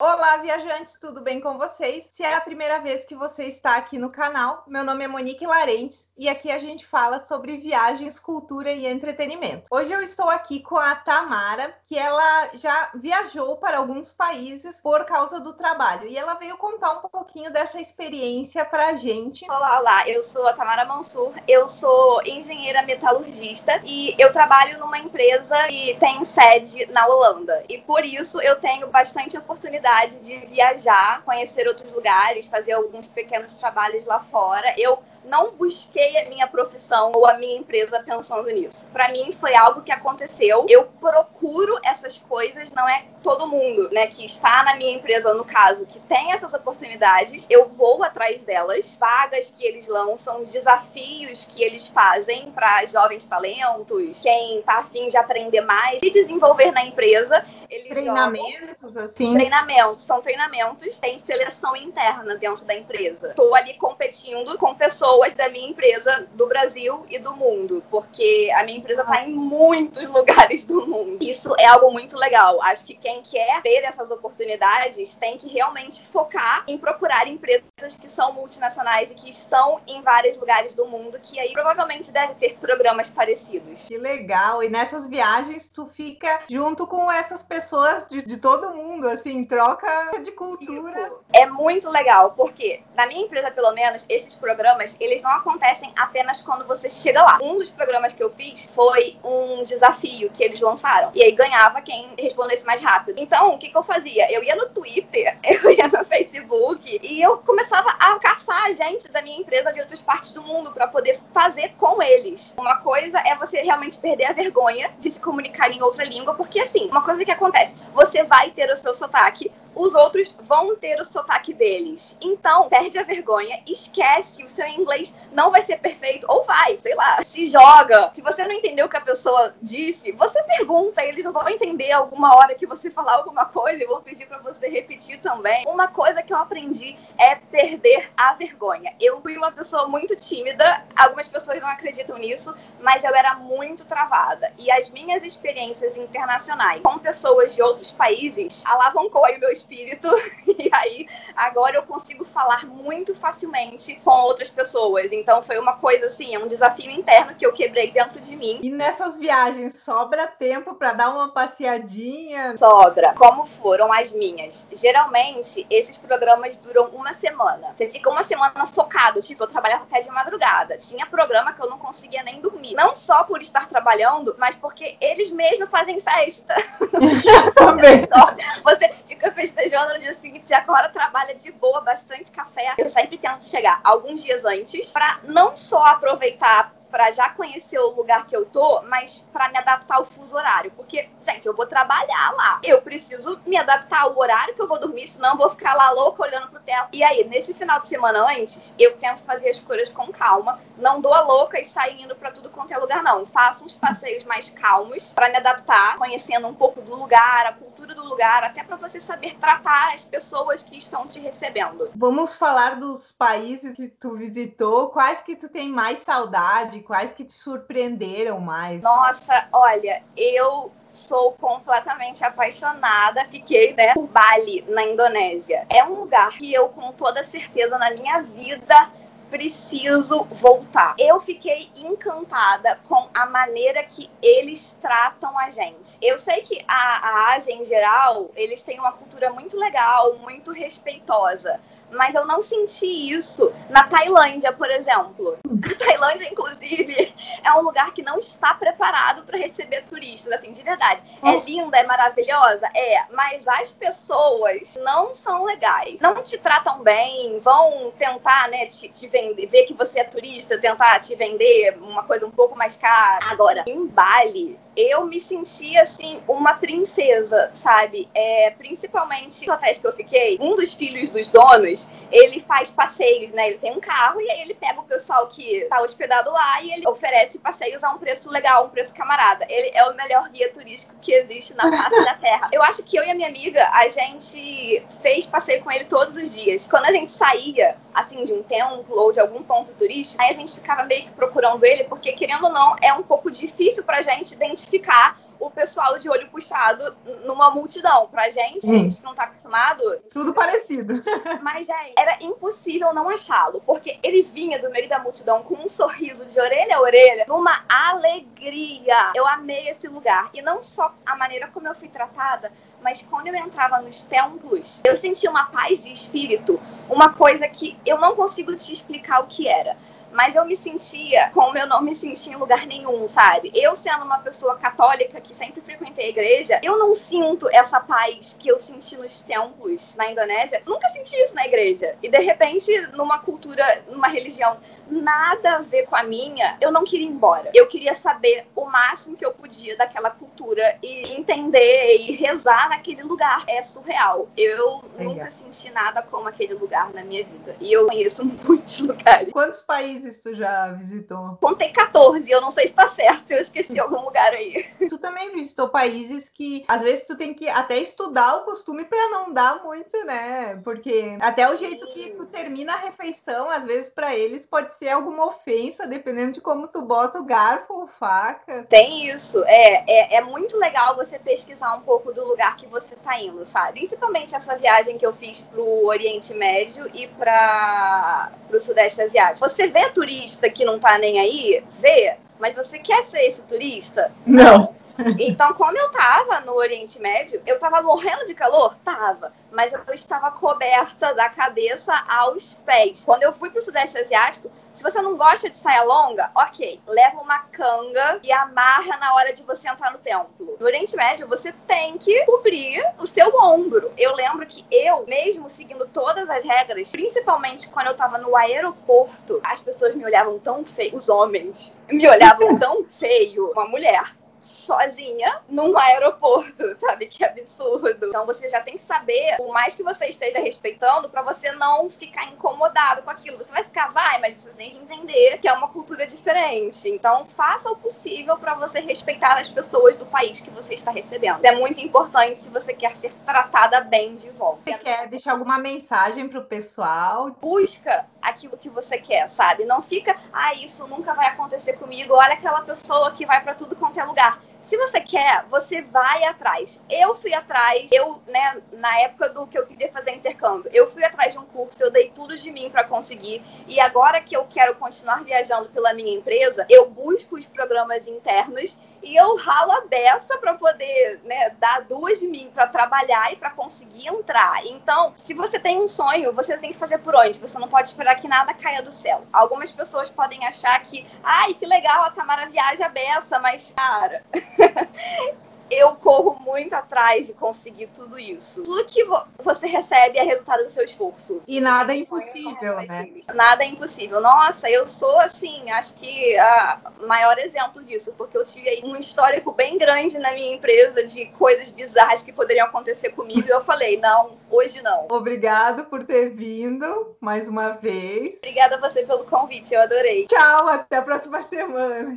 Olá, viajantes, tudo bem com vocês? Se é a primeira vez que você está aqui no canal, meu nome é Monique Larentes e aqui a gente fala sobre viagens, cultura e entretenimento. Hoje eu estou aqui com a Tamara, que ela já viajou para alguns países por causa do trabalho e ela veio contar um pouquinho dessa experiência para a gente. Olá, olá, eu sou a Tamara Mansur, eu sou engenheira metalurgista e eu trabalho numa empresa que tem sede na Holanda e por isso eu tenho bastante oportunidade oportunidade de viajar, conhecer outros lugares, fazer alguns pequenos trabalhos lá fora. Eu não busquei a minha profissão ou a minha empresa pensando nisso. Para mim foi algo que aconteceu. Eu procuro essas coisas, não é todo mundo, né, que está na minha empresa no caso, que tem essas oportunidades. Eu vou atrás delas, vagas que eles lançam, desafios que eles fazem para jovens talentos, quem tá afim de aprender mais e desenvolver na empresa. Eles treinamentos jogam... assim. Treinamentos, são treinamentos, tem seleção interna dentro da empresa. Estou ali competindo com pessoas pessoas da minha empresa do Brasil e do mundo, porque a minha empresa está em muitos lugares do mundo. Isso é algo muito legal. Acho que quem quer ter essas oportunidades tem que realmente focar em procurar empresas que são multinacionais e que estão em vários lugares do mundo, que aí provavelmente deve ter programas parecidos. Que legal! E nessas viagens tu fica junto com essas pessoas de, de todo mundo, assim, troca de cultura. É muito legal, porque na minha empresa, pelo menos, esses programas, eles não acontecem apenas quando você chega lá. Um dos programas que eu fiz foi um desafio que eles lançaram. E aí ganhava quem respondesse mais rápido. Então, o que, que eu fazia? Eu ia no Twitter, eu ia no Facebook e eu começava a caçar gente da minha empresa de outras partes do mundo para poder fazer com eles. Uma coisa é você realmente perder a vergonha de se comunicar em outra língua, porque assim, uma coisa que acontece, você vai ter o seu sotaque, os outros vão ter o sotaque deles. Então, perde a vergonha, esquece, o seu inglês não vai ser perfeito, ou vai, sei lá, se joga. Se você não entendeu o que a pessoa disse, você pergunta, eles vão entender alguma hora que você falar alguma coisa e vou pedir para você repetir também. Uma coisa que eu aprendi é perder a vergonha. Eu fui uma pessoa muito tímida, algumas pessoas não acreditam nisso, mas eu era muito travada. E as minhas experiências internacionais com pessoas de outros países alavancou aí o meu. E aí, agora eu consigo falar muito facilmente com outras pessoas. Então, foi uma coisa assim, é um desafio interno que eu quebrei dentro de mim. E nessas viagens, sobra tempo para dar uma passeadinha? Sobra. Como foram as minhas? Geralmente, esses programas duram uma semana. Você fica uma semana focado. Tipo, eu trabalhava até de madrugada. Tinha programa que eu não conseguia nem dormir. Não só por estar trabalhando, mas porque eles mesmos fazem festa. Também. Você fica festejando no dia seguinte, agora trabalha de boa, bastante café. Eu sempre tento chegar alguns dias antes para não só aproveitar para já conhecer o lugar que eu tô, mas para me adaptar ao fuso horário. Porque, gente, eu vou trabalhar lá. Eu preciso me adaptar ao horário que eu vou dormir, senão eu vou ficar lá louca olhando pro teto. E aí, nesse final de semana antes, eu tento fazer as coisas com calma. Não dou a louca e sair indo para tudo quanto é lugar, não. Faço uns passeios mais calmos para me adaptar, conhecendo um pouco do lugar, a cultura do lugar, até para você saber tratar as pessoas que estão te recebendo. Vamos falar dos países que tu visitou, quais que tu tem mais saudade? Quais que te surpreenderam mais? Nossa, olha, eu sou completamente apaixonada, fiquei, né, por Bali, na Indonésia. É um lugar que eu, com toda certeza, na minha vida preciso voltar. Eu fiquei encantada com a maneira que eles tratam a gente. Eu sei que a, a Ásia, em geral, eles têm uma cultura muito legal, muito respeitosa mas eu não senti isso na Tailândia, por exemplo. A Tailândia, inclusive, é um lugar que não está preparado para receber turistas, assim, de verdade. É linda, é maravilhosa? É, mas as pessoas não são legais. Não te tratam bem, vão tentar, né, te, te vender, ver que você é turista, tentar te vender uma coisa um pouco mais cara. Agora, em Bali, eu me senti assim uma princesa, sabe? É, principalmente no hotéis que eu fiquei, um dos filhos dos donos, ele faz passeios, né? Ele tem um carro e aí ele pega o pessoal que tá hospedado lá e ele oferece passeios a um preço legal, um preço camarada. Ele é o melhor guia turístico que existe na face da Terra. Eu acho que eu e a minha amiga, a gente fez passeio com ele todos os dias. Quando a gente saía, assim, de um templo ou de algum ponto turístico, aí a gente ficava meio que procurando ele, porque querendo ou não, é um pouco difícil pra gente identificar identificar o pessoal de olho puxado numa multidão. Pra gente, Sim. a gente não tá acostumado. Tudo parecido. Mas é, era impossível não achá-lo, porque ele vinha do meio da multidão com um sorriso de orelha a orelha, numa alegria. Eu amei esse lugar. E não só a maneira como eu fui tratada, mas quando eu entrava nos templos, eu sentia uma paz de espírito, uma coisa que eu não consigo te explicar o que era mas eu me sentia como eu não me sentia em lugar nenhum, sabe? Eu sendo uma pessoa católica que sempre frequentei a igreja, eu não sinto essa paz que eu senti nos templos na Indonésia. Nunca senti isso na igreja. E de repente, numa cultura, numa religião nada a ver com a minha, eu não queria ir embora. Eu queria saber o máximo que eu podia daquela cultura e entender e rezar naquele lugar. É surreal. Eu Legal. nunca senti nada como aquele lugar na minha vida. E eu conheço muitos lugares. Quantos países tu já visitou? Contei 14, eu não sei se tá certo, se eu esqueci algum lugar aí. Tu também visitou países que às vezes tu tem que até estudar o costume para não dar muito, né? Porque até o jeito que tu termina a refeição, às vezes para eles pode ser alguma ofensa, dependendo de como tu bota o garfo ou faca. Tem isso. É, é, é muito legal você pesquisar um pouco do lugar que você tá indo, sabe? Principalmente essa viagem que eu fiz pro Oriente Médio e para pro Sudeste Asiático. Você vê turista que não tá nem aí? Vê. Mas você quer ser esse turista? Não. Então, quando eu tava no Oriente Médio, eu tava morrendo de calor? Tava. Mas eu estava coberta da cabeça aos pés. Quando eu fui pro Sudeste Asiático, se você não gosta de saia longa, ok. Leva uma canga e amarra na hora de você entrar no templo. No Oriente Médio, você tem que cobrir o seu ombro. Eu lembro que eu, mesmo seguindo todas as regras, principalmente quando eu tava no aeroporto, as pessoas me olhavam tão feio, os homens me olhavam tão feio. Uma mulher sozinha num aeroporto, sabe? Que absurdo. Então você já tem que saber, por mais que você esteja respeitando, para você não ficar incomodado com aquilo. Você vai ficar, vai, mas você tem que entender que é uma cultura diferente. Então faça o possível para você respeitar as pessoas do país que você está recebendo. É muito importante se você quer ser tratada bem de volta. Você quer deixar alguma mensagem pro pessoal? Busca aquilo que você quer, sabe? Não fica, ah, isso nunca vai acontecer comigo. Olha aquela pessoa que vai para tudo quanto é lugar. Se você quer, você vai atrás. Eu fui atrás, eu, né, na época do que eu queria fazer intercâmbio, eu fui atrás de um curso, eu dei tudo de mim para conseguir. E agora que eu quero continuar viajando pela minha empresa, eu busco os programas internos e eu ralo a beça para poder né, dar duas de mim para trabalhar e para conseguir entrar. Então, se você tem um sonho, você tem que fazer por onde? Você não pode esperar que nada caia do céu. Algumas pessoas podem achar que, ai, que legal, a Tamara viaja a beça, mas, cara, eu corro muito atrás de conseguir tudo isso. Tudo que vo você recebe é resultado do seu esforço. E nada é impossível, né? Nada é impossível. Nossa, eu sou assim, acho que a maior exemplo disso, porque eu tive aí um histórico bem grande na minha empresa de coisas bizarras que poderiam acontecer comigo e eu falei, não, hoje não. Obrigado por ter vindo mais uma vez. Obrigada a você pelo convite, eu adorei. Tchau, até a próxima semana.